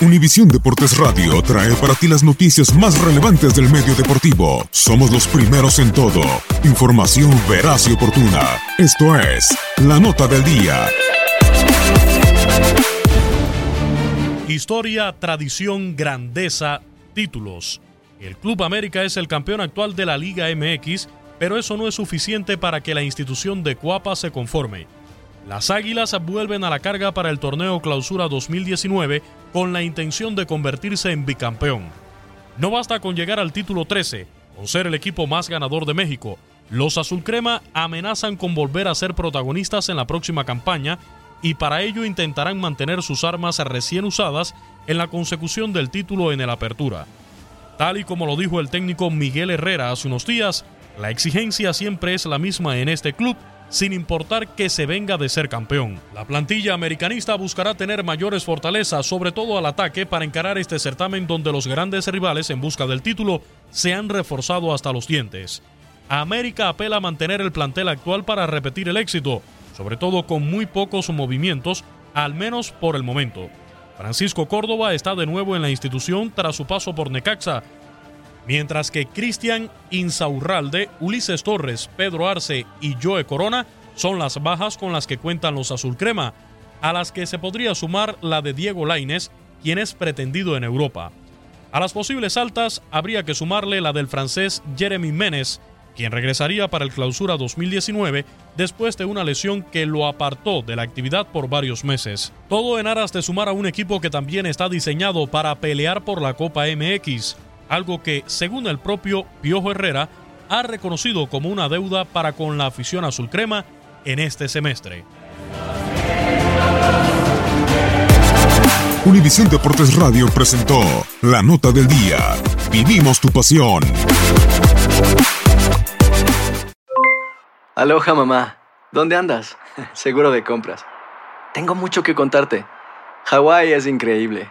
Univisión Deportes Radio trae para ti las noticias más relevantes del medio deportivo. Somos los primeros en todo. Información veraz y oportuna. Esto es La Nota del Día. Historia, tradición, grandeza, títulos. El Club América es el campeón actual de la Liga MX, pero eso no es suficiente para que la institución de Cuapa se conforme. Las Águilas vuelven a la carga para el torneo Clausura 2019 con la intención de convertirse en bicampeón. No basta con llegar al título 13, con ser el equipo más ganador de México. Los azulcrema amenazan con volver a ser protagonistas en la próxima campaña y para ello intentarán mantener sus armas recién usadas en la consecución del título en el Apertura. Tal y como lo dijo el técnico Miguel Herrera hace unos días, la exigencia siempre es la misma en este club, sin importar que se venga de ser campeón. La plantilla americanista buscará tener mayores fortalezas, sobre todo al ataque, para encarar este certamen donde los grandes rivales en busca del título se han reforzado hasta los dientes. América apela a mantener el plantel actual para repetir el éxito, sobre todo con muy pocos movimientos, al menos por el momento. Francisco Córdoba está de nuevo en la institución tras su paso por Necaxa, mientras que Cristian Insaurralde, Ulises Torres, Pedro Arce y Joe Corona son las bajas con las que cuentan los azulcrema, a las que se podría sumar la de Diego Laines, quien es pretendido en Europa. A las posibles altas habría que sumarle la del francés Jeremy Menes, quien regresaría para el Clausura 2019 después de una lesión que lo apartó de la actividad por varios meses. Todo en aras de sumar a un equipo que también está diseñado para pelear por la Copa MX, algo que, según el propio Piojo Herrera, ha reconocido como una deuda para con la afición azul crema en este semestre. Univisión Deportes Radio presentó La Nota del Día. Vivimos tu pasión. Aloha mamá, ¿dónde andas? Seguro de compras. Tengo mucho que contarte. Hawái es increíble.